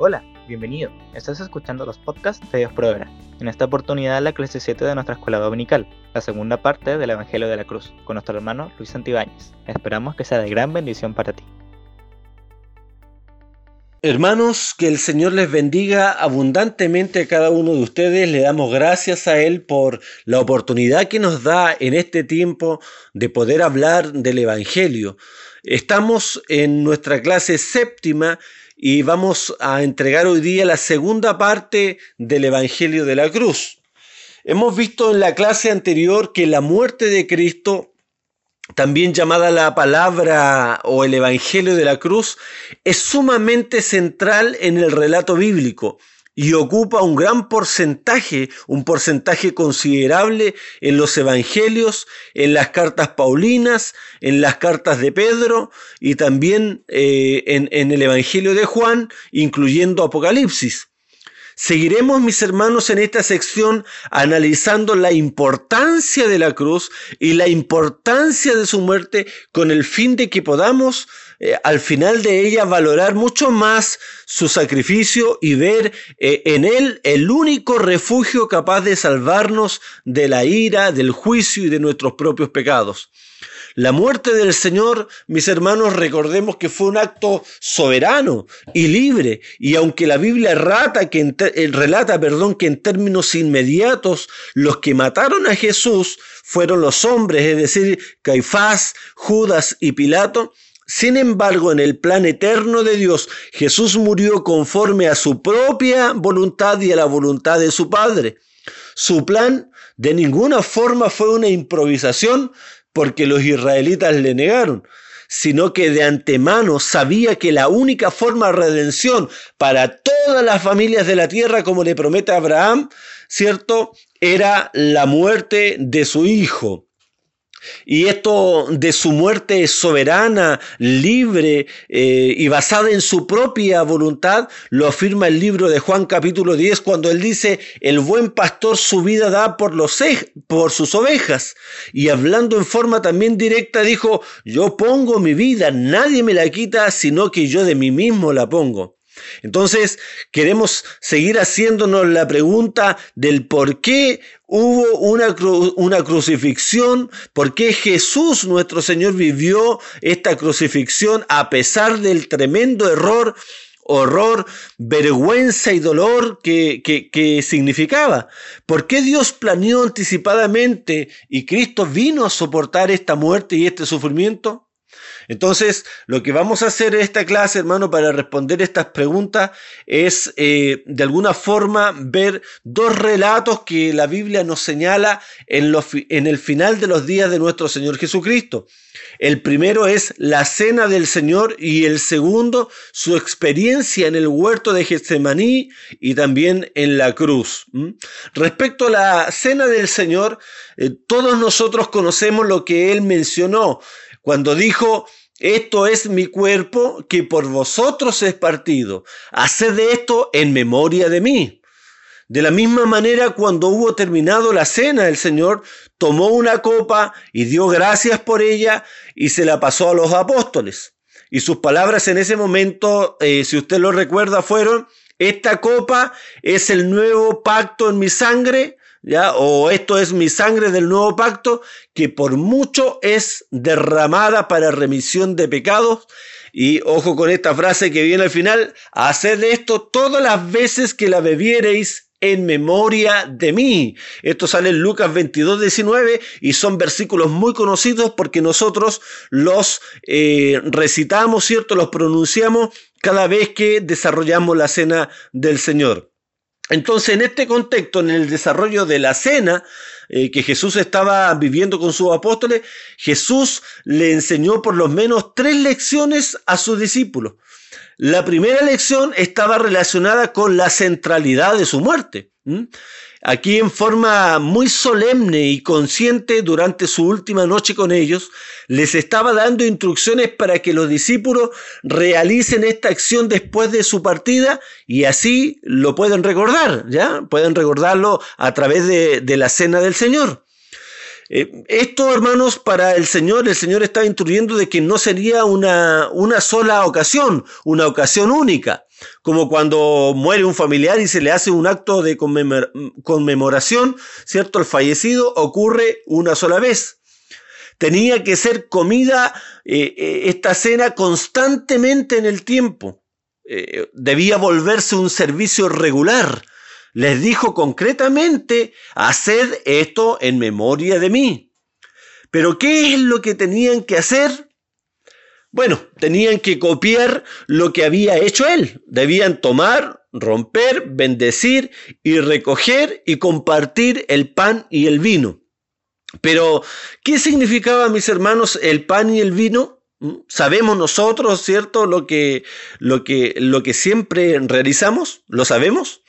Hola, bienvenido. Estás escuchando los podcasts de Dios Provera. En esta oportunidad la clase 7 de nuestra escuela dominical, la segunda parte del Evangelio de la Cruz, con nuestro hermano Luis Santibáñez. Esperamos que sea de gran bendición para ti. Hermanos, que el Señor les bendiga abundantemente a cada uno de ustedes. Le damos gracias a Él por la oportunidad que nos da en este tiempo de poder hablar del Evangelio. Estamos en nuestra clase séptima y vamos a entregar hoy día la segunda parte del Evangelio de la Cruz. Hemos visto en la clase anterior que la muerte de Cristo, también llamada la palabra o el Evangelio de la Cruz, es sumamente central en el relato bíblico y ocupa un gran porcentaje, un porcentaje considerable en los evangelios, en las cartas paulinas, en las cartas de Pedro y también eh, en, en el Evangelio de Juan, incluyendo Apocalipsis. Seguiremos, mis hermanos, en esta sección analizando la importancia de la cruz y la importancia de su muerte con el fin de que podamos eh, al final de ella valorar mucho más su sacrificio y ver eh, en él el único refugio capaz de salvarnos de la ira, del juicio y de nuestros propios pecados. La muerte del Señor, mis hermanos, recordemos que fue un acto soberano y libre. Y aunque la Biblia rata que eh, relata perdón, que en términos inmediatos los que mataron a Jesús fueron los hombres, es decir, Caifás, Judas y Pilato, sin embargo, en el plan eterno de Dios, Jesús murió conforme a su propia voluntad y a la voluntad de su Padre. Su plan de ninguna forma fue una improvisación, porque los israelitas le negaron, sino que de antemano sabía que la única forma de redención para todas las familias de la tierra, como le promete Abraham, ¿cierto? Era la muerte de su hijo. Y esto de su muerte soberana, libre eh, y basada en su propia voluntad, lo afirma el libro de Juan capítulo 10 cuando él dice, el buen pastor su vida da por, los, por sus ovejas. Y hablando en forma también directa dijo, yo pongo mi vida, nadie me la quita, sino que yo de mí mismo la pongo. Entonces, queremos seguir haciéndonos la pregunta del por qué hubo una, una, crucifixión, por qué Jesús nuestro Señor vivió esta crucifixión a pesar del tremendo error, horror, vergüenza y dolor que, que, que significaba. ¿Por qué Dios planeó anticipadamente y Cristo vino a soportar esta muerte y este sufrimiento? Entonces, lo que vamos a hacer en esta clase, hermano, para responder estas preguntas es, eh, de alguna forma, ver dos relatos que la Biblia nos señala en, el final de los días de nuestro Señor Jesucristo. El primero es la cena del Señor y el segundo su experiencia en el huerto de Getsemaní y también en la cruz. Respecto a la cena del Señor, eh, todos nosotros conocemos lo que él mencionó cuando dijo, esto es mi cuerpo que por vosotros es partido. Haced esto en memoria de mí. De la misma manera, cuando hubo terminado la cena, el Señor tomó una copa y dio gracias por ella y se la pasó a los apóstoles. Y sus palabras en ese momento, eh, si usted lo recuerda, fueron, esta copa es el nuevo pacto en mi sangre O esto es mi sangre del nuevo pacto, que por mucho es derramada para remisión de pecados. Y ojo con esta frase que viene al final, haced esto todas las veces que la bebiereis en memoria de mí. Esto sale en Lucas 22, 19 y son versículos muy conocidos porque nosotros los eh, recitamos, ¿cierto? Los pronunciamos cada vez que desarrollamos la cena del Señor. Entonces, en este contexto, en el desarrollo de la cena eh, que Jesús estaba viviendo con sus apóstoles, Jesús le enseñó por lo menos tres lecciones a sus discípulos. La primera lección estaba relacionada con la centralidad de su muerte. Aquí en forma muy solemne y consciente durante su última noche con ellos, les estaba dando instrucciones para que los discípulos realicen esta acción después de su partida y así lo pueden recordar, ¿ya? Pueden recordarlo a través de, de la cena del Señor. Eh, esto, hermanos, para el Señor, el Señor estaba instruyendo de que no sería una, una sola ocasión, una ocasión única. Como cuando muere un familiar y se le hace un acto de conmemoración, ¿cierto? El fallecido ocurre una sola vez. Tenía que ser comida eh, eh, esta cena constantemente en el tiempo. Eh, debía volverse un servicio regular. Les dijo concretamente, haced esto en memoria de mí. Pero ¿qué es lo que tenían que hacer? Bueno, tenían que copiar lo que había hecho él. Debían tomar, romper, bendecir y recoger y compartir el pan y el vino. Pero, ¿qué significaba, mis hermanos, el pan y el vino? ¿Mm? ¿Sabemos nosotros, cierto, lo que, lo que, lo que siempre realizamos? ¿Lo sabemos?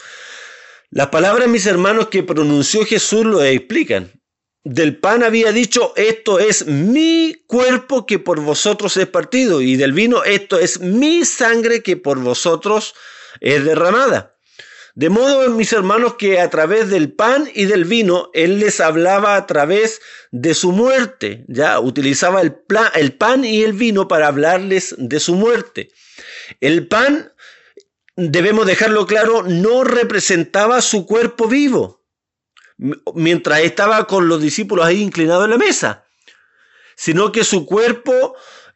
Las palabras, mis hermanos, que pronunció Jesús lo explican del pan había dicho, esto es mi cuerpo que por vosotros es partido, y del vino, esto es mi sangre que por vosotros es derramada. De modo, mis hermanos, que a través del pan y del vino, Él les hablaba a través de su muerte, ya utilizaba el, el pan y el vino para hablarles de su muerte. El pan, debemos dejarlo claro, no representaba su cuerpo vivo, mientras estaba con los discípulos ahí inclinados en la mesa, sino que su cuerpo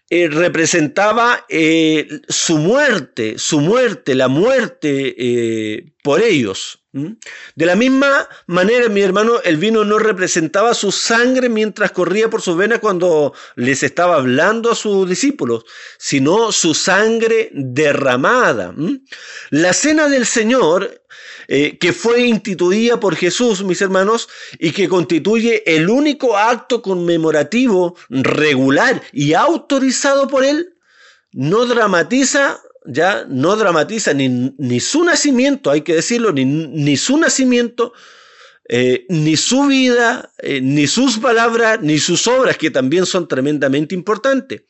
eh, representaba eh, su muerte, su muerte, la muerte eh, por ellos. De la misma manera, mi hermano, el vino no representaba su sangre mientras corría por sus venas cuando les estaba hablando a sus discípulos, sino su sangre derramada. La cena del Señor eh, que fue instituida por Jesús, mis hermanos, y que constituye el único acto conmemorativo regular y autorizado por él, no dramatiza, ya no dramatiza ni, ni su nacimiento, hay que decirlo, ni, ni su nacimiento, eh, ni su vida, eh, ni sus palabras, ni sus obras, que también son tremendamente importantes,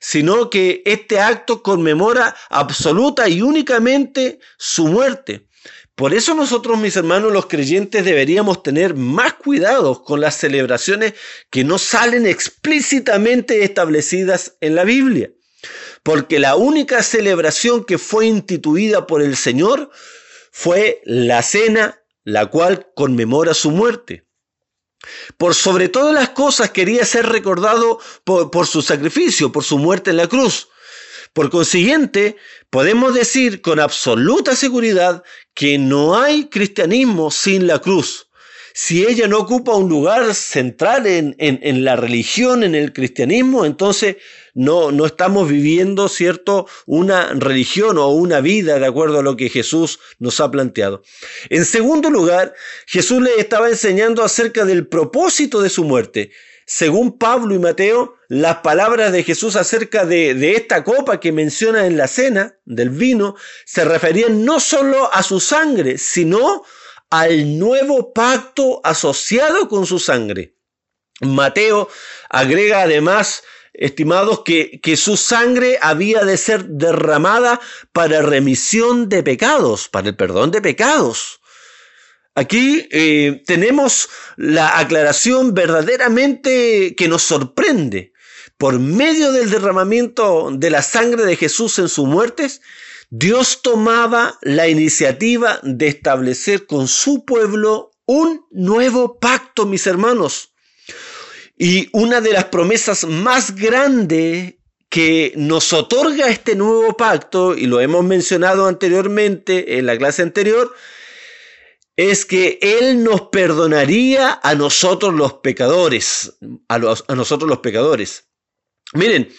sino que este acto conmemora absoluta y únicamente su muerte. Por eso nosotros, mis hermanos, los creyentes, deberíamos tener más cuidados con las celebraciones que no salen explícitamente establecidas en la Biblia. Porque la única celebración que fue instituida por el Señor fue la cena, la cual conmemora su muerte. Por sobre todas las cosas quería ser recordado por, por su sacrificio, por su muerte en la cruz. Por consiguiente, podemos decir con absoluta seguridad que no hay cristianismo sin la cruz. Si ella no ocupa un lugar central en, la religión, en el cristianismo, entonces no, no estamos viviendo, ¿cierto?, una religión o una vida de acuerdo a lo que Jesús nos ha planteado. En segundo lugar, Jesús le estaba enseñando acerca del propósito de su muerte. Según Pablo y Mateo, las palabras de Jesús acerca de, esta copa que menciona en la cena del vino se referían no solo a su sangre, sino al nuevo pacto asociado con su sangre. Mateo agrega además, estimados, que, que su sangre había de ser derramada para remisión de pecados, para el perdón de pecados. Aquí eh, tenemos la aclaración verdaderamente que nos sorprende. Por medio del derramamiento de la sangre de Jesús en sus muertes, Dios tomaba la iniciativa de establecer con su pueblo un nuevo pacto, mis hermanos. Y una de las promesas más grandes que nos otorga este nuevo pacto, y lo hemos mencionado anteriormente en la clase anterior, es que Él nos perdonaría a nosotros los pecadores, a, a nosotros los pecadores. Miren,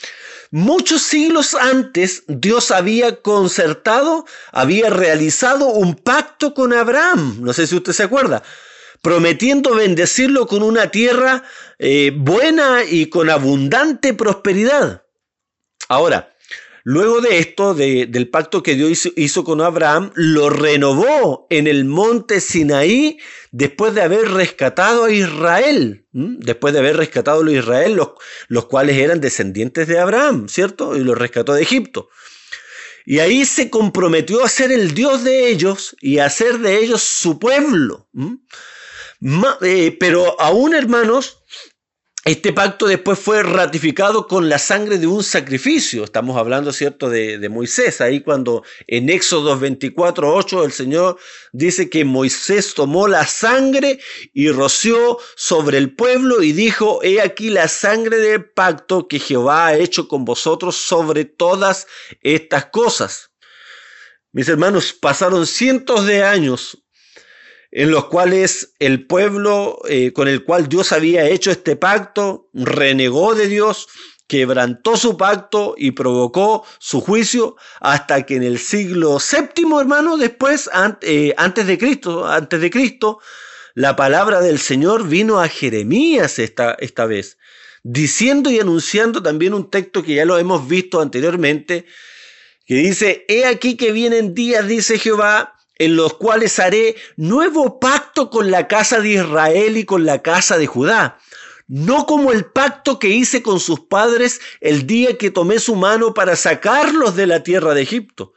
muchos siglos antes Dios había concertado, había realizado un pacto con Abraham, no sé si usted se acuerda, prometiendo bendecirlo con una tierra eh, buena y con abundante prosperidad. Ahora, Luego de esto, del pacto que Dios hizo, con Abraham, lo renovó en el monte Sinaí después de haber rescatado a Israel, después de haber rescatado a Israel, los, los cuales eran descendientes de Abraham, ¿cierto? Y los rescató de Egipto. Y ahí se comprometió a ser el Dios de ellos y a hacer de ellos su pueblo. Eh, pero aún, hermanos, este pacto después fue ratificado con la sangre de un sacrificio. Estamos hablando, ¿cierto?, de, de, Moisés. Ahí cuando en Éxodo 24, 8 el Señor dice que Moisés tomó la sangre y roció sobre el pueblo y dijo, he aquí la sangre del pacto que Jehová ha hecho con vosotros sobre todas estas cosas. Mis hermanos, pasaron cientos de años en los cuales el pueblo eh, con el cual Dios había hecho este pacto renegó de Dios, quebrantó su pacto y provocó su juicio hasta que en el siglo séptimo, hermano, después, eh, antes de Cristo, antes de Cristo, la palabra del Señor vino a Jeremías esta, esta vez, diciendo y anunciando también un texto que ya lo hemos visto anteriormente, que dice, he aquí que vienen días, dice Jehová, en los cuales haré nuevo pacto con la casa de Israel y con la casa de Judá, no como el pacto que hice con sus padres el día que tomé su mano para sacarlos de la tierra de Egipto,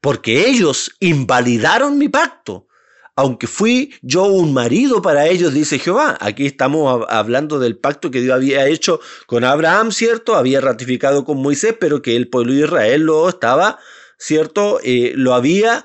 porque ellos invalidaron mi pacto, aunque fui yo un marido para ellos, dice Jehová. Aquí estamos hablando del pacto que Dios había hecho con Abraham, ¿cierto? Había ratificado con Moisés, pero que el pueblo de Israel lo estaba, ¿cierto? Eh, lo había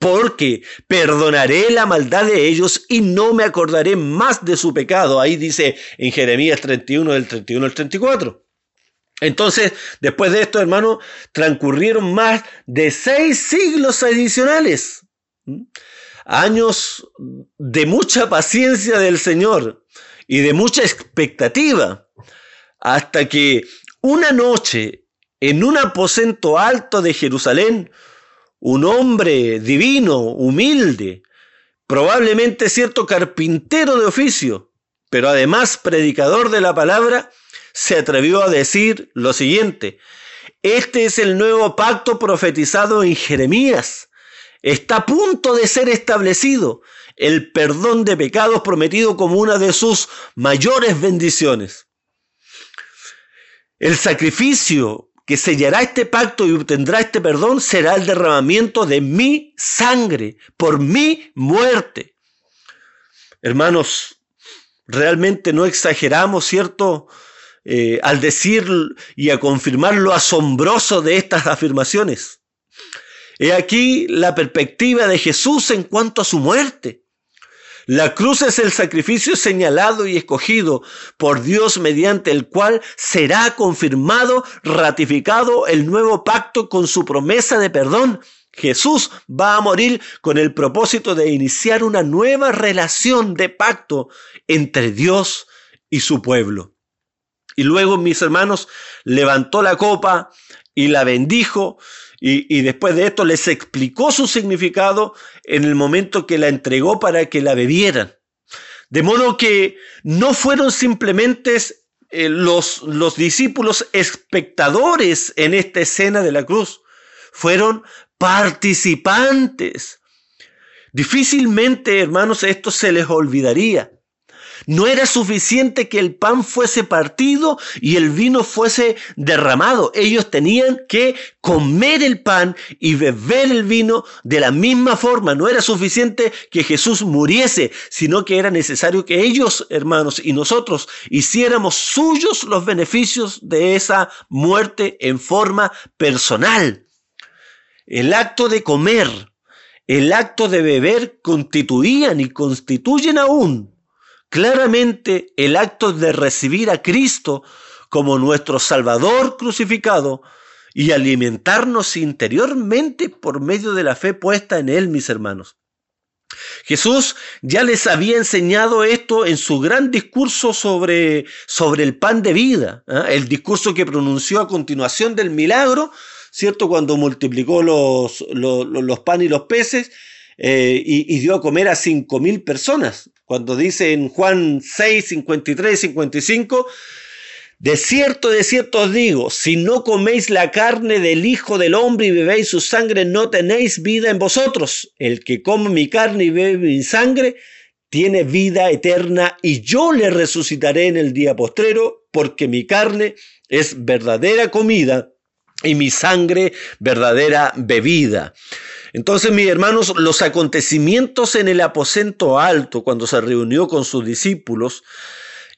porque perdonaré la maldad de ellos y no me acordaré más de su pecado. Ahí dice en Jeremías 31, del 31 al 34. Entonces, después de esto, hermano, transcurrieron más de seis siglos adicionales. Años de mucha paciencia del Señor y de mucha expectativa. Hasta que una noche, en un aposento alto de Jerusalén, un hombre divino, humilde, probablemente cierto carpintero de oficio, pero además predicador de la palabra, se atrevió a decir lo siguiente, este es el nuevo pacto profetizado en Jeremías, está a punto de ser establecido, el perdón de pecados prometido como una de sus mayores bendiciones. El sacrificio que sellará este pacto y obtendrá este perdón será el derramamiento de mi sangre por mi muerte. Hermanos, realmente no exageramos, ¿cierto? Eh, al decir y a confirmar lo asombroso de estas afirmaciones. He aquí la perspectiva de Jesús en cuanto a su muerte. La cruz es el sacrificio señalado y escogido por Dios mediante el cual será confirmado, ratificado el nuevo pacto con su promesa de perdón. Jesús va a morir con el propósito de iniciar una nueva relación de pacto entre Dios y su pueblo. Y luego, mis hermanos, levantó la copa y la bendijo y, después de esto les explicó su significado en el momento que la entregó para que la bebieran. De modo que no fueron simplemente eh, los, los discípulos espectadores en esta escena de la cruz, fueron participantes. Difícilmente, hermanos, esto se les olvidaría. No era suficiente que el pan fuese partido y el vino fuese derramado. Ellos tenían que comer el pan y beber el vino de la misma forma. No era suficiente que Jesús muriese, sino que era necesario que ellos, hermanos, y nosotros hiciéramos suyos los beneficios de esa muerte en forma personal. El acto de comer, el acto de beber constituían y constituyen aún claramente el acto de recibir a Cristo como nuestro Salvador crucificado y alimentarnos interiormente por medio de la fe puesta en Él, mis hermanos. Jesús ya les había enseñado esto en su gran discurso sobre, sobre el pan de vida, ¿eh? el discurso que pronunció a continuación del milagro, ¿cierto? Cuando multiplicó los, los, panes y los peces eh, y, dio a comer a cinco mil personas cuando dice en Juan 6, 53, 55, De cierto, de cierto os digo, si no coméis la carne del Hijo del Hombre y bebéis su sangre, no tenéis vida en vosotros. El que come mi carne y bebe mi sangre, tiene vida eterna y yo le resucitaré en el día postrero, porque mi carne es verdadera comida y mi sangre verdadera bebida. Entonces, mis hermanos, los acontecimientos en el aposento alto, cuando se reunió con sus discípulos,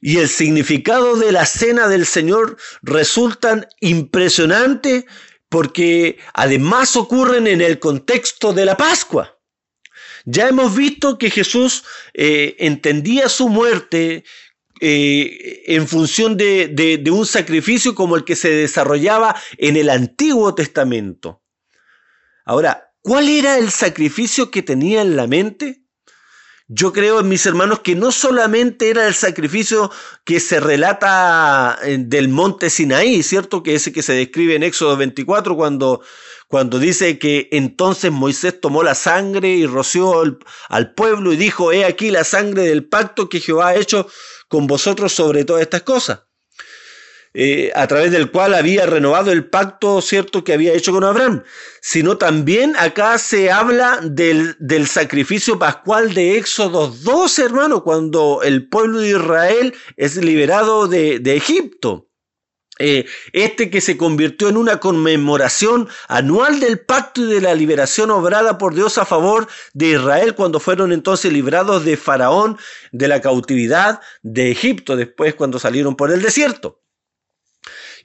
y el significado de la cena del Señor resultan impresionantes porque además ocurren en el contexto de la Pascua. Ya hemos visto que Jesús eh, entendía su muerte eh, en función de, de un sacrificio como el que se desarrollaba en el Antiguo Testamento. Ahora, ¿cuál era el sacrificio que tenía en la mente? Yo creo, mis hermanos, que no solamente era el sacrificio que se relata del monte Sinaí, ¿cierto? Que ese que se describe en Éxodo 24 cuando, cuando dice que entonces Moisés tomó la sangre y roció al pueblo y dijo, he aquí la sangre del pacto que Jehová ha hecho con vosotros sobre todas estas cosas. Eh, a través del cual había renovado el pacto, ¿cierto?, que había hecho con Abraham, sino también acá se habla del, del sacrificio pascual de Éxodo 2, hermano, cuando el pueblo de Israel es liberado de, de Egipto. Eh, este que se convirtió en una conmemoración anual del pacto y de la liberación obrada por Dios a favor de Israel cuando fueron entonces librados de Faraón de la cautividad de Egipto, después cuando salieron por el desierto.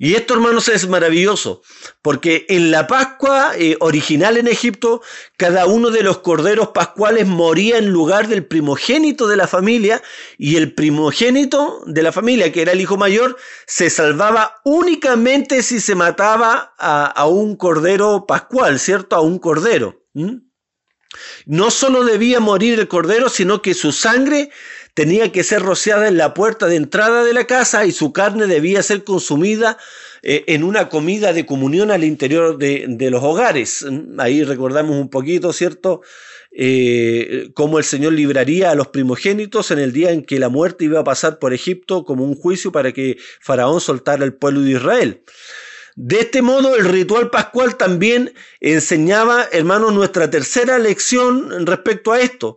Y esto, hermanos, es maravilloso, porque en la Pascua eh, original en Egipto, cada uno de los corderos pascuales moría en lugar del primogénito de la familia, y el primogénito de la familia, que era el hijo mayor, se salvaba únicamente si se mataba a, un cordero pascual, ¿cierto? A un cordero. No solo debía morir el cordero, sino que su sangre tenía que ser rociada en la puerta de entrada de la casa y su carne debía ser consumida eh, en una comida de comunión al interior de, los hogares. Ahí recordamos un poquito, ¿cierto? Eh, cómo el Señor libraría a los primogénitos en el día en que la muerte iba a pasar por Egipto como un juicio para que Faraón soltara al pueblo de Israel. De este modo, el ritual pascual también enseñaba, hermanos, nuestra tercera lección respecto a esto.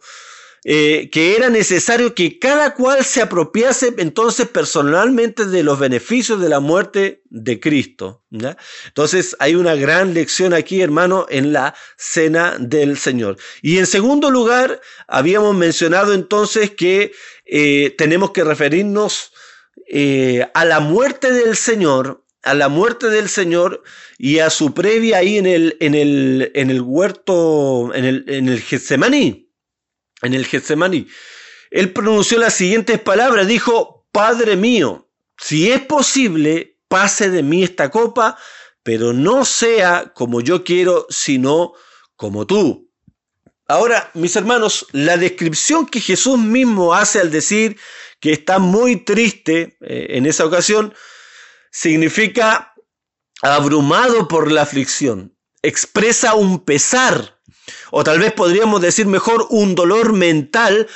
Eh, que era necesario que cada cual se apropiase entonces personalmente de los beneficios de la muerte de Cristo. Entonces hay una gran lección aquí, hermano, en la cena del Señor. Y en segundo lugar, habíamos mencionado entonces que eh, tenemos que referirnos eh, a la muerte del Señor, a la muerte del Señor y a su previa ahí en el, en el, en el huerto, en el, en el Getsemaní en el Getsemaní. Él pronunció las siguientes palabras, dijo, Padre mío, si es posible, pase de mí esta copa, pero no sea como yo quiero, sino como tú. Ahora, mis hermanos, la descripción que Jesús mismo hace al decir que está muy triste eh, en esa ocasión, significa abrumado por la aflicción, expresa un pesar, o tal vez podríamos decir mejor un dolor mental,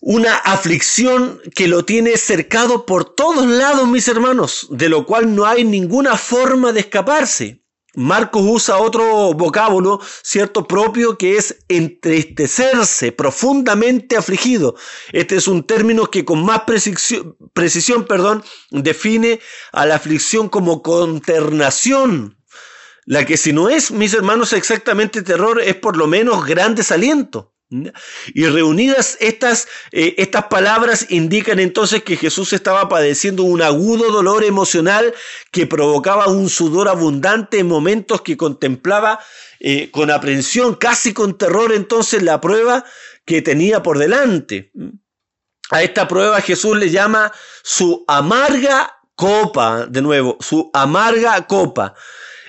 una aflicción que lo tiene cercado por todos lados, mis hermanos, de lo cual no hay ninguna forma de escaparse. Marcos usa otro vocábulo, cierto, propio, que es entristecerse, profundamente afligido. Este es un término que con más precisión, precisión perdón, define a la aflicción como conternación, la que si no es, mis hermanos, exactamente terror, es por lo menos gran desaliento. Y reunidas estas, eh, estas palabras indican entonces que Jesús estaba padeciendo un agudo dolor emocional que provocaba un sudor abundante en momentos que contemplaba eh, con aprensión, casi con terror entonces la prueba que tenía por delante. A esta prueba Jesús le llama su amarga copa, de nuevo, su amarga copa.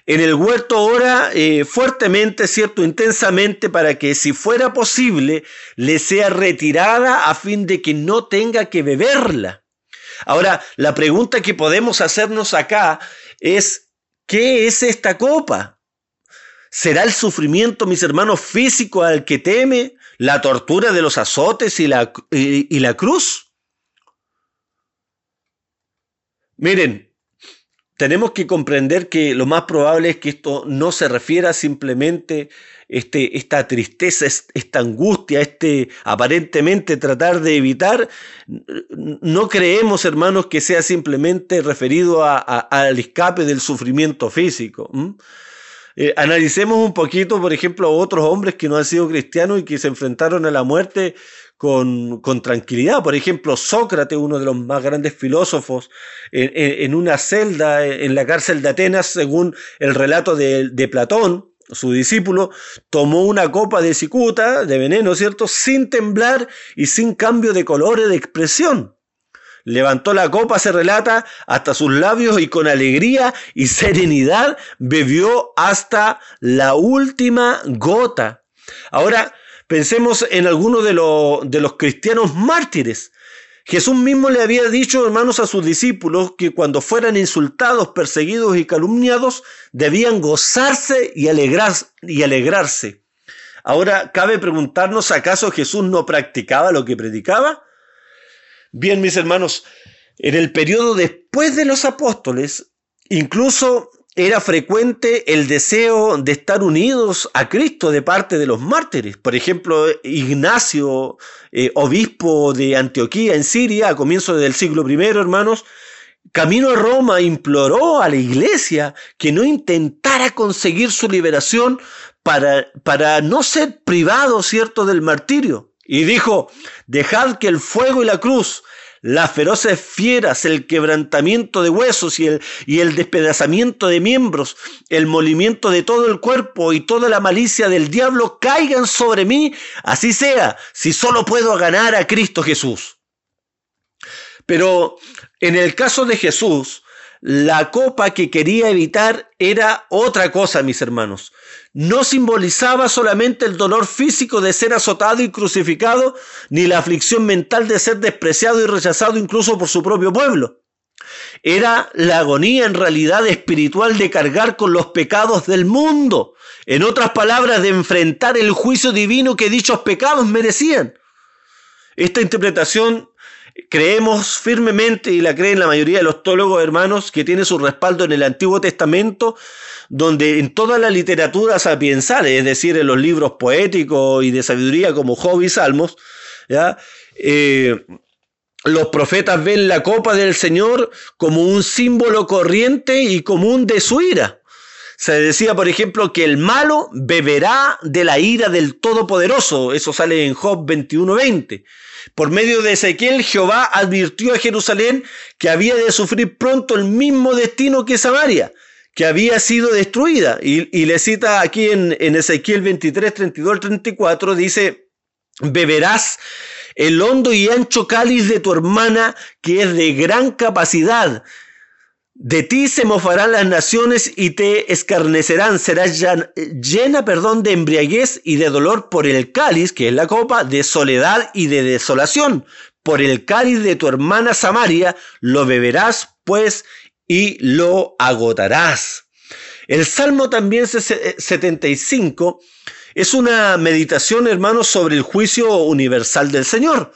En el huerto ora eh, fuertemente, cierto, intensamente, para que si fuera posible le sea retirada a fin de que no tenga que beberla. Ahora, la pregunta que podemos hacernos acá es, ¿qué es esta copa? ¿Será el sufrimiento, mis hermanos, físico al que teme? ¿La tortura de los azotes y la, y la cruz? Miren, tenemos que comprender que lo más probable es que esto no se refiera simplemente este, esta tristeza, esta angustia, este aparentemente tratar de evitar, no creemos, hermanos, que sea simplemente referido al escape del sufrimiento físico. Eh, analicemos un poquito, por ejemplo, a otros hombres que no han sido cristianos y que se enfrentaron a la muerte con, tranquilidad. Por ejemplo, Sócrates, uno de los más grandes filósofos, en, una celda en la cárcel de Atenas, según el relato de, Platón, su discípulo, tomó una copa de cicuta, de veneno, ¿cierto?, sin temblar y sin cambio de color y de expresión. Levantó la copa, se relata, hasta sus labios y con alegría y serenidad bebió hasta la última gota. Ahora, pensemos en algunos de, de los cristianos mártires Jesús mismo le había dicho, hermanos, a sus discípulos que cuando fueran insultados, perseguidos y calumniados, debían gozarse y, y alegrarse. Ahora, cabe preguntarnos, ¿acaso Jesús no practicaba lo que predicaba? Bien, mis hermanos, en el periodo después de los apóstoles, incluso era frecuente el deseo de estar unidos a Cristo de parte de los mártires. Por ejemplo, Ignacio, eh, obispo de Antioquía en Siria, a comienzos del siglo I, hermanos, camino a Roma imploró a la iglesia que no intentara conseguir su liberación para, para no ser privado, ¿cierto?, del martirio. Y dijo, dejad que el fuego y la cruz las feroces fieras, el quebrantamiento de huesos y el, y el despedazamiento de miembros, el molimiento de todo el cuerpo y toda la malicia del diablo caigan sobre mí, así sea, si solo puedo ganar a Cristo Jesús. Pero en el caso de Jesús, la copa que quería evitar era otra cosa, mis hermanos. No simbolizaba solamente el dolor físico de ser azotado y crucificado, ni la aflicción mental de ser despreciado y rechazado incluso por su propio pueblo. Era la agonía en realidad espiritual de cargar con los pecados del mundo. En otras palabras, de enfrentar el juicio divino que dichos pecados merecían. Esta interpretación Creemos firmemente, y la creen la mayoría de los teólogos hermanos, que tiene su respaldo en el Antiguo Testamento, donde en toda la literatura sapiensal, es decir, en los libros poéticos y de sabiduría como Job y Salmos, ¿ya? Eh, los profetas ven la copa del Señor como un símbolo corriente y común de su ira. Se decía, por ejemplo, que el malo beberá de la ira del Todopoderoso. Eso sale en Job 21:20. Por medio de Ezequiel, Jehová advirtió a Jerusalén que había de sufrir pronto el mismo destino que Samaria, que había sido destruida. Y, le cita aquí en, en Ezequiel 23, 32 34, dice, beberás el hondo y ancho cáliz de tu hermana, que es de gran capacidad, de ti se mofarán las naciones y te escarnecerán. Serás llena, perdón, de embriaguez y de dolor por el cáliz, que es la copa, de soledad y de desolación. Por el cáliz de tu hermana Samaria lo beberás, pues, y lo agotarás. El Salmo también 75 es una meditación, hermanos, sobre el juicio universal del Señor.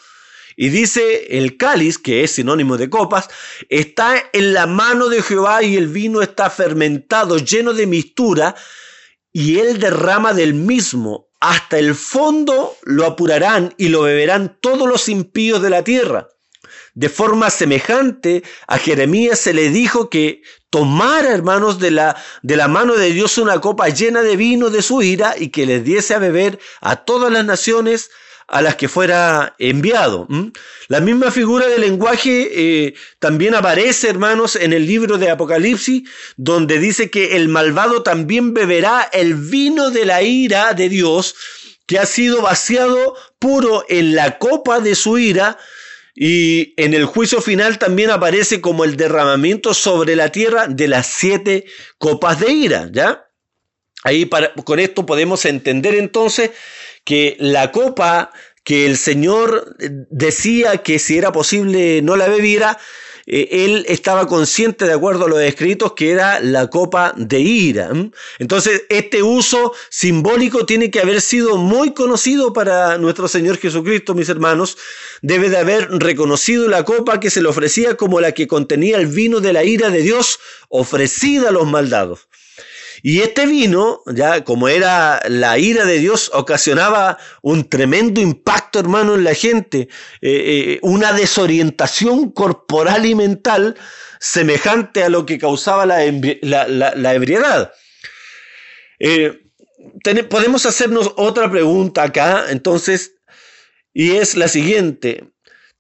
Y dice, el cáliz, que es sinónimo de copas, está en la mano de Jehová y el vino está fermentado, lleno de mistura, y él derrama del mismo. Hasta el fondo lo apurarán y lo beberán todos los impíos de la tierra. De forma semejante a Jeremías se le dijo que tomara, hermanos, de la, de la mano de Dios una copa llena de vino de su ira y que les diese a beber a todas las naciones a las que fuera enviado. La misma figura de lenguaje eh, también aparece, hermanos, en el libro de Apocalipsis, donde dice que el malvado también beberá el vino de la ira de Dios, que ha sido vaciado puro en la copa de su ira, y en el juicio final también aparece como el derramamiento sobre la tierra de las siete copas de ira, ¿ya? Ahí para, con esto podemos entender entonces que la copa que el Señor decía que si era posible no la bebiera, eh, él estaba consciente, de acuerdo a los escritos, que era la copa de ira. Entonces, este uso simbólico tiene que haber sido muy conocido para nuestro Señor Jesucristo, mis hermanos. Debe de haber reconocido la copa que se le ofrecía como la que contenía el vino de la ira de Dios ofrecida a los maldados. Y este vino, ya como era la ira de Dios, ocasionaba un tremendo impacto, hermano, en la gente, eh, eh, una desorientación corporal y mental semejante a lo que causaba la, ebriedad. Eh, podemos hacernos otra pregunta acá, entonces, y es la siguiente.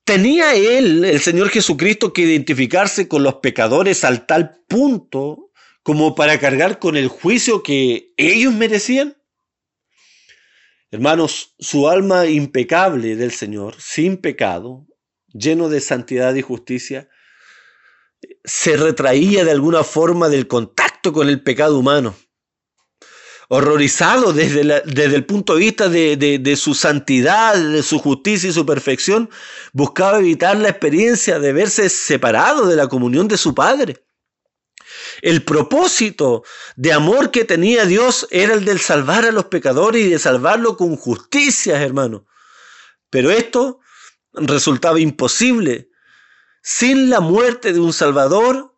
¿Tenía él, el Señor Jesucristo, que identificarse con los pecadores al tal punto como para cargar con el juicio que ellos merecían? Hermanos, su alma impecable del Señor, sin pecado, lleno de santidad y justicia, se retraía de alguna forma del contacto con el pecado humano. Horrorizado desde, desde el punto de vista de, de su santidad, de su justicia y su perfección, buscaba evitar la experiencia de verse separado de la comunión de su Padre. El propósito de amor que tenía Dios era el de salvar a los pecadores y de salvarlo con justicia, hermano. Pero esto resultaba imposible sin la muerte de un Salvador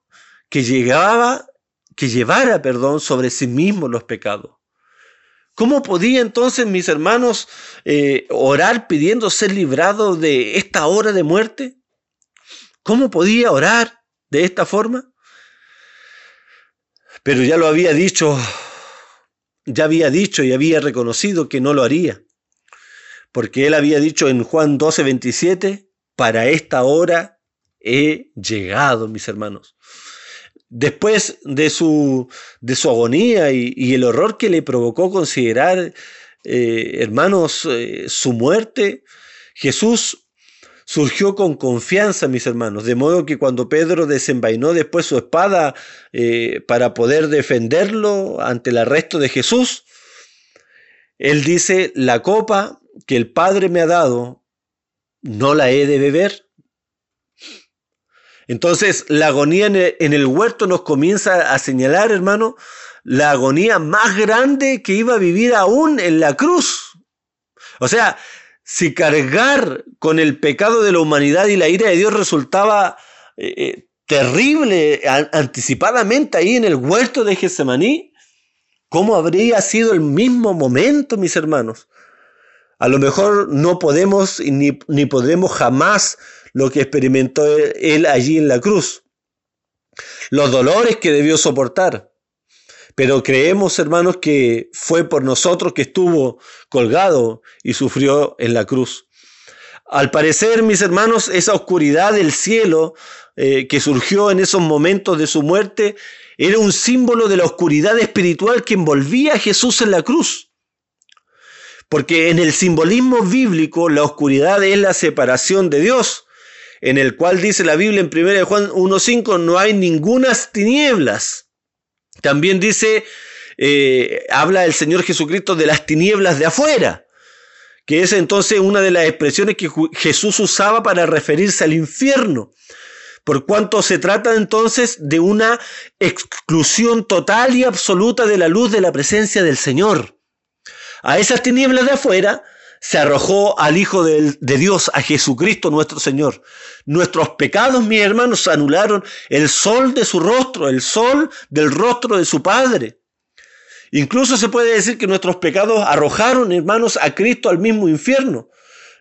que llegaba, que llevara, perdón, sobre sí mismo los pecados. ¿Cómo podía entonces, mis hermanos, eh, orar pidiendo ser librado de esta hora de muerte? ¿Cómo podía orar de esta forma? Pero ya lo había dicho, ya había dicho y había reconocido que no lo haría. Porque él había dicho en Juan 12, 27, para esta hora he llegado, mis hermanos. Después de su, de su agonía y, el horror que le provocó considerar, eh, hermanos, eh, su muerte, Jesús surgió con confianza, mis hermanos, de modo que cuando Pedro desenvainó después su espada eh, para poder defenderlo ante el arresto de Jesús, él dice, la copa que el Padre me ha dado, no la he de beber. Entonces, la agonía en el huerto nos comienza a señalar, hermano, la agonía más grande que iba a vivir aún en la cruz. O sea, si cargar con el pecado de la humanidad y la ira de Dios resultaba eh, eh, terrible anticipadamente ahí en el huerto de Getsemaní, ¿cómo habría sido el mismo momento, mis hermanos? A lo mejor no podemos ni, ni podremos jamás lo que experimentó él allí en la cruz. Los dolores que debió soportar, pero creemos, hermanos, que fue por nosotros que estuvo colgado y sufrió en la cruz. Al parecer, mis hermanos, esa oscuridad del cielo eh, que surgió en esos momentos de su muerte era un símbolo de la oscuridad espiritual que envolvía a Jesús en la cruz. Porque en el simbolismo bíblico la oscuridad es la separación de Dios, en el cual dice la Biblia en 1 Juan 1.5, no hay ningunas tinieblas. También dice, eh, habla el Señor Jesucristo de las tinieblas de afuera, que es entonces una de las expresiones que Jesús usaba para referirse al infierno. Por cuanto se trata entonces de una exclusión total y absoluta de la luz de la presencia del Señor. A esas tinieblas de afuera se arrojó al Hijo de, Dios, a Jesucristo nuestro Señor. Nuestros pecados, mis hermanos, anularon el sol de su rostro, el sol del rostro de su Padre. Incluso se puede decir que nuestros pecados arrojaron, hermanos, a Cristo al mismo infierno.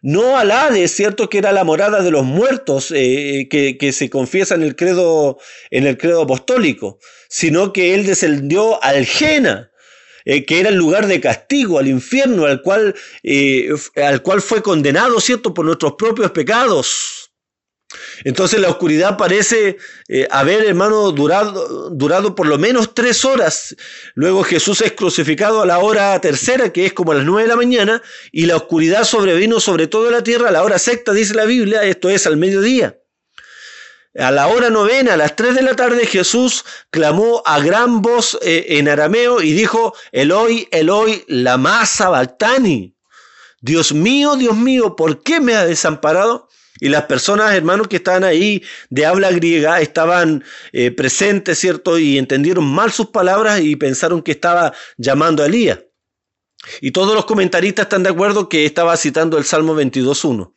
No al Hades, cierto que era la morada de los muertos eh, que, se confiesa en el credo, en el credo apostólico, sino que él descendió al Jena, eh, que era el lugar de castigo, al infierno, al cual, eh, al cual fue condenado, ¿cierto?, por nuestros propios pecados. Entonces la oscuridad parece eh, haber, hermano, durado, durado por lo menos tres horas. Luego Jesús es crucificado a la hora tercera, que es como a las nueve de la mañana, y la oscuridad sobrevino sobre toda la tierra a la hora sexta, dice la Biblia, esto es al mediodía. A la hora novena, a las tres de la tarde, Jesús clamó a gran voz eh, en arameo y dijo, Eloi, Eloi, lama sabactani. Dios mío, Dios mío, ¿por qué me ha desamparado? Y las personas, hermanos, que estaban ahí de habla griega, estaban eh, presentes, ¿cierto? Y entendieron mal sus palabras y pensaron que estaba llamando a Elías. Y todos los comentaristas están de acuerdo que estaba citando el Salmo 22.1.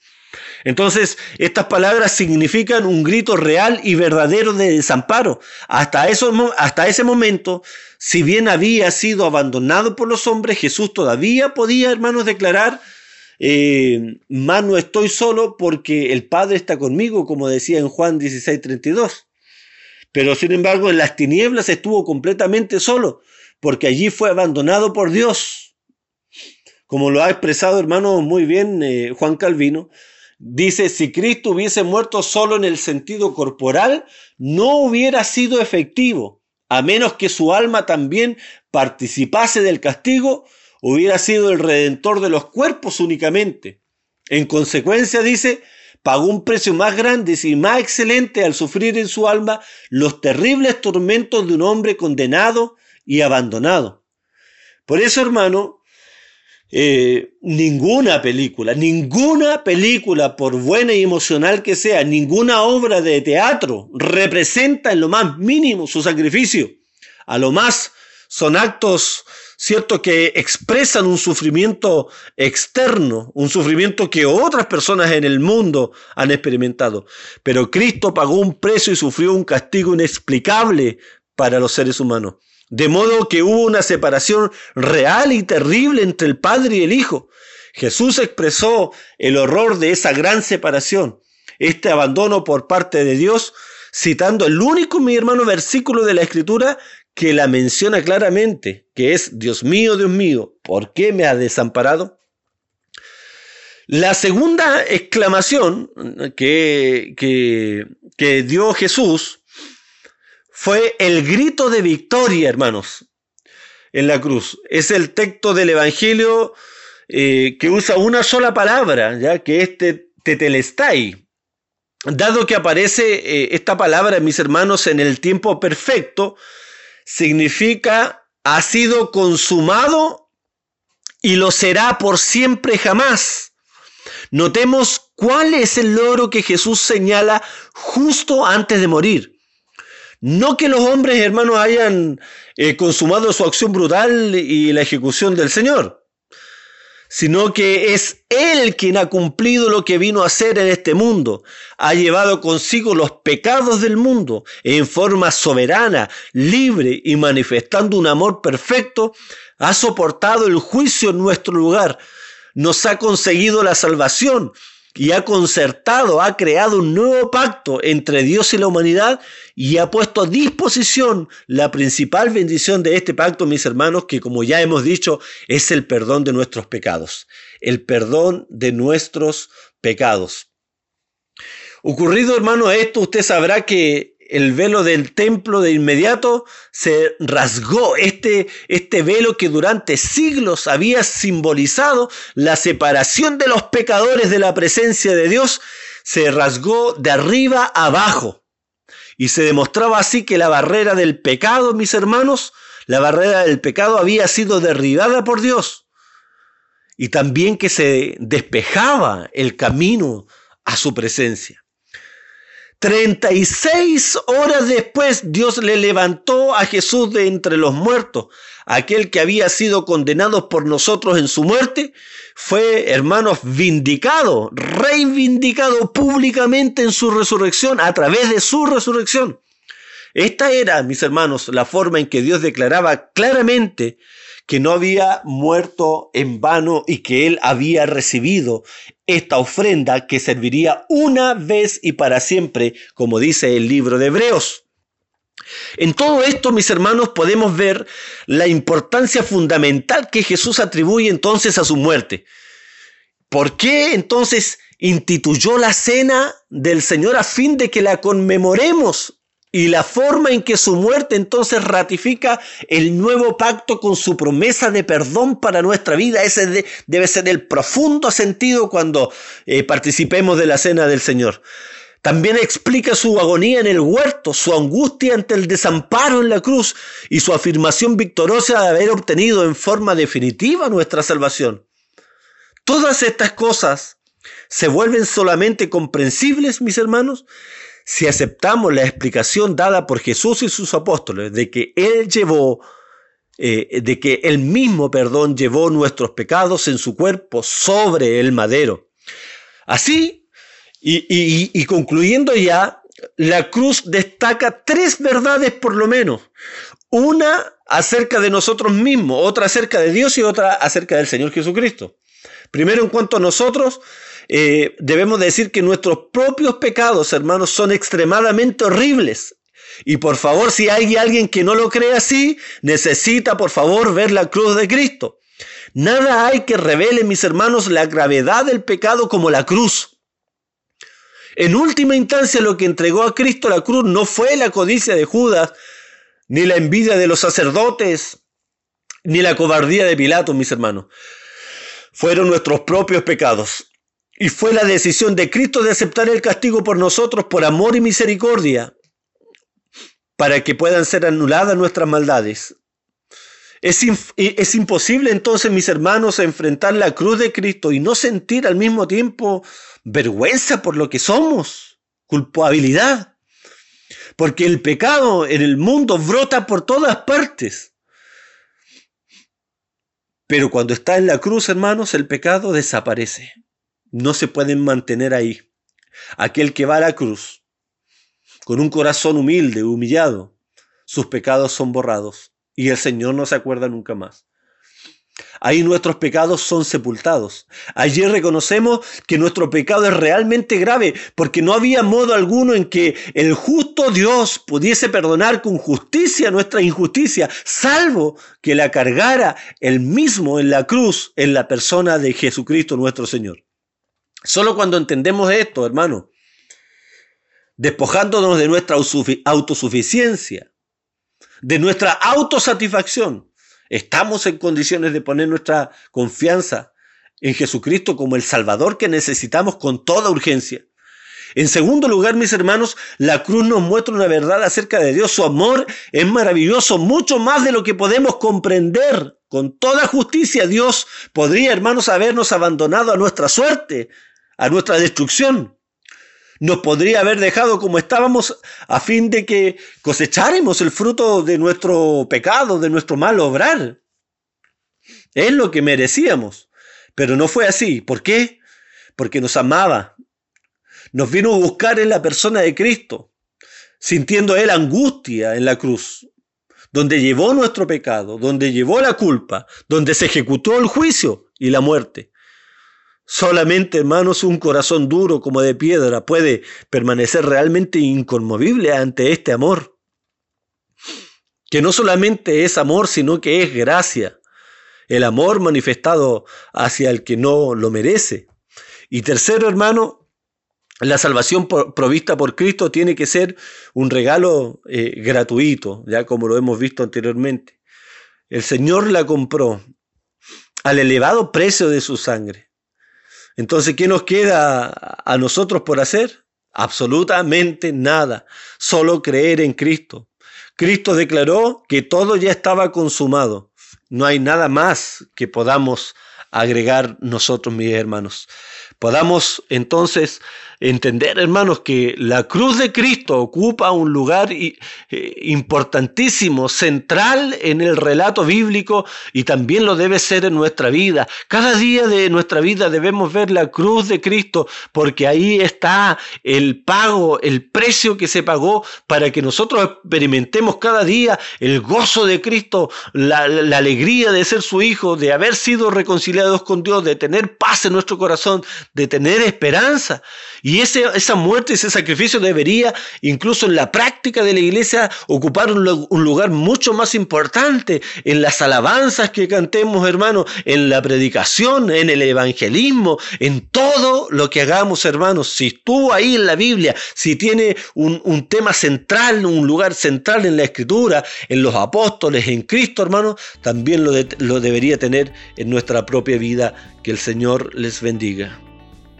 Entonces, estas palabras significan un grito real y verdadero de desamparo. Hasta, eso, hasta ese momento, si bien había sido abandonado por los hombres, Jesús todavía podía, hermanos, declarar, eh, más no estoy solo porque el Padre está conmigo, como decía en Juan 16:32. Pero sin embargo, en las tinieblas estuvo completamente solo, porque allí fue abandonado por Dios. Como lo ha expresado, hermano, muy bien eh, Juan Calvino, Dice, si Cristo hubiese muerto solo en el sentido corporal, no hubiera sido efectivo, a menos que su alma también participase del castigo, hubiera sido el redentor de los cuerpos únicamente. En consecuencia, dice, pagó un precio más grande y más excelente al sufrir en su alma los terribles tormentos de un hombre condenado y abandonado. Por eso, hermano, eh, ninguna película, ninguna película, por buena y emocional que sea, ninguna obra de teatro representa en lo más mínimo su sacrificio. A lo más son actos, cierto, que expresan un sufrimiento externo, un sufrimiento que otras personas en el mundo han experimentado. Pero Cristo pagó un precio y sufrió un castigo inexplicable para los seres humanos. De modo que hubo una separación real y terrible entre el Padre y el Hijo. Jesús expresó el horror de esa gran separación, este abandono por parte de Dios, citando el único, mi hermano, versículo de la Escritura que la menciona claramente, que es, Dios mío, Dios mío, ¿por qué me has desamparado? La segunda exclamación que, que, que dio Jesús fue el grito de victoria, hermanos, en la cruz. Es el texto del Evangelio eh, que usa una sola palabra, ya que es tetelestai. Dado que aparece eh, esta palabra, mis hermanos, en el tiempo perfecto, significa ha sido consumado y lo será por siempre jamás. Notemos cuál es el logro que Jesús señala justo antes de morir. No que los hombres, hermanos, hayan eh, consumado su acción brutal y la ejecución del Señor, sino que es Él quien ha cumplido lo que vino a hacer en este mundo. Ha llevado consigo los pecados del mundo en forma soberana, libre y manifestando un amor perfecto. Ha soportado el juicio en nuestro lugar. Nos ha conseguido la salvación y ha concertado, ha creado un nuevo pacto entre Dios y la humanidad y ha puesto a disposición la principal bendición de este pacto, mis hermanos, que como ya hemos dicho, es el perdón de nuestros pecados. El perdón de nuestros pecados. Ocurrido, hermano, esto, usted sabrá que el velo del templo de inmediato se rasgó, este, este velo que durante siglos había simbolizado la separación de los pecadores de la presencia de Dios, se rasgó de arriba abajo. Y se demostraba así que la barrera del pecado, mis hermanos, la barrera del pecado había sido derribada por Dios. Y también que se despejaba el camino a su presencia. 36 horas después Dios le levantó a Jesús de entre los muertos. Aquel que había sido condenado por nosotros en su muerte fue, hermanos, vindicado, reivindicado públicamente en su resurrección, a través de su resurrección. Esta era, mis hermanos, la forma en que Dios declaraba claramente que no había muerto en vano y que él había recibido esta ofrenda que serviría una vez y para siempre, como dice el libro de Hebreos. En todo esto, mis hermanos, podemos ver la importancia fundamental que Jesús atribuye entonces a su muerte. ¿Por qué entonces instituyó la cena del Señor a fin de que la conmemoremos y la forma en que su muerte entonces ratifica el nuevo pacto con su promesa de perdón para nuestra vida. Ese debe ser el profundo sentido cuando eh, participemos de la cena del Señor. También explica su agonía en el huerto, su angustia ante el desamparo en la cruz y su afirmación victoriosa de haber obtenido en forma definitiva nuestra salvación. Todas estas cosas se vuelven solamente comprensibles, mis hermanos, si aceptamos la explicación dada por Jesús y sus apóstoles de que Él llevó, eh, de que Él mismo, perdón, llevó nuestros pecados en su cuerpo sobre el madero. Así, y concluyendo ya, la cruz destaca tres verdades por lo menos. Una acerca de nosotros mismos, otra acerca de Dios y otra acerca del Señor Jesucristo. Primero, en cuanto a nosotros, eh, debemos decir que nuestros propios pecados, hermanos, son extremadamente horribles. Y por favor, si hay alguien que no lo cree así, necesita por favor ver la cruz de Cristo. Nada hay que revele, mis hermanos, la gravedad del pecado como la cruz. En última instancia, lo que entregó a Cristo la cruz no fue la codicia de Judas, ni la envidia de los sacerdotes, ni la cobardía de Pilato, mis hermanos. Fueron nuestros propios pecados. Y fue la decisión de Cristo de aceptar el castigo por nosotros por amor y misericordia, para que puedan ser anuladas nuestras maldades. Es, imposible entonces, mis hermanos, enfrentar la cruz de Cristo y no sentir al mismo tiempo vergüenza por lo que somos, culpabilidad. Porque el pecado en el mundo brota por todas partes. Pero cuando está en la cruz, hermanos, el pecado desaparece. No se pueden mantener ahí. Aquel que va a la cruz, con un corazón humilde, humillado, sus pecados son borrados y el Señor no se acuerda nunca más. Ahí nuestros pecados son sepultados. Allí reconocemos que nuestro pecado es realmente grave, porque no había modo alguno en que el justo Dios pudiese perdonar con justicia nuestra injusticia, salvo que la cargara él mismo en la cruz, en la persona de Jesucristo nuestro Señor. Solo cuando entendemos esto, hermano, despojándonos de nuestra autosuficiencia, de nuestra autosatisfacción, Estamos en condiciones de poner nuestra confianza en Jesucristo como el Salvador que necesitamos con toda urgencia. En segundo lugar, mis hermanos, la cruz nos muestra una verdad acerca de Dios. Su amor es maravilloso, mucho más de lo que podemos comprender. Con toda justicia, Dios podría, hermanos, habernos abandonado a nuestra suerte, a nuestra destrucción. Nos podría haber dejado como estábamos a fin de que cosecháramos el fruto de nuestro pecado, de nuestro mal obrar. Es lo que merecíamos. Pero no fue así. ¿Por qué? Porque nos amaba. Nos vino a buscar en la persona de Cristo, sintiendo Él angustia en la cruz, donde llevó nuestro pecado, donde llevó la culpa, donde se ejecutó el juicio y la muerte. Solamente, hermanos, un corazón duro como de piedra puede permanecer realmente inconmovible ante este amor. Que no solamente es amor, sino que es gracia. El amor manifestado hacia el que no lo merece. Y tercero, hermano, la salvación provista por Cristo tiene que ser un regalo eh, gratuito, ya como lo hemos visto anteriormente. El Señor la compró al elevado precio de su sangre. Entonces, ¿qué nos queda a nosotros por hacer? Absolutamente nada, solo creer en Cristo. Cristo declaró que todo ya estaba consumado. No hay nada más que podamos agregar nosotros, mis hermanos. Podamos entonces entender, hermanos, que la cruz de Cristo ocupa un lugar eh, importantísimo, central en el relato bíblico y también lo debe ser en nuestra vida. Cada día de nuestra vida debemos ver la cruz de Cristo porque ahí está el pago, el precio que se pagó para que nosotros experimentemos cada día el gozo de Cristo, la, la alegría de ser su hijo, de haber sido reconciliados con Dios, de tener paz en nuestro corazón, de tener esperanza. Y ese, esa muerte, ese sacrificio debería, incluso en la práctica de la iglesia, ocupar un, lugar mucho más importante en las alabanzas que cantemos, hermanos, en la predicación, en el evangelismo, en todo lo que hagamos, hermanos. Si estuvo ahí en la Biblia, si tiene un, un tema central, un lugar central en la escritura, en los apóstoles, en Cristo, hermanos, también lo, de, lo debería tener en nuestra propia vida. Que el Señor les bendiga.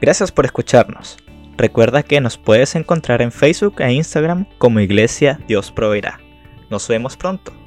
Gracias por escucharnos. Recuerda que nos puedes encontrar en Facebook e Instagram como Iglesia Dios Proveerá. Nos vemos pronto.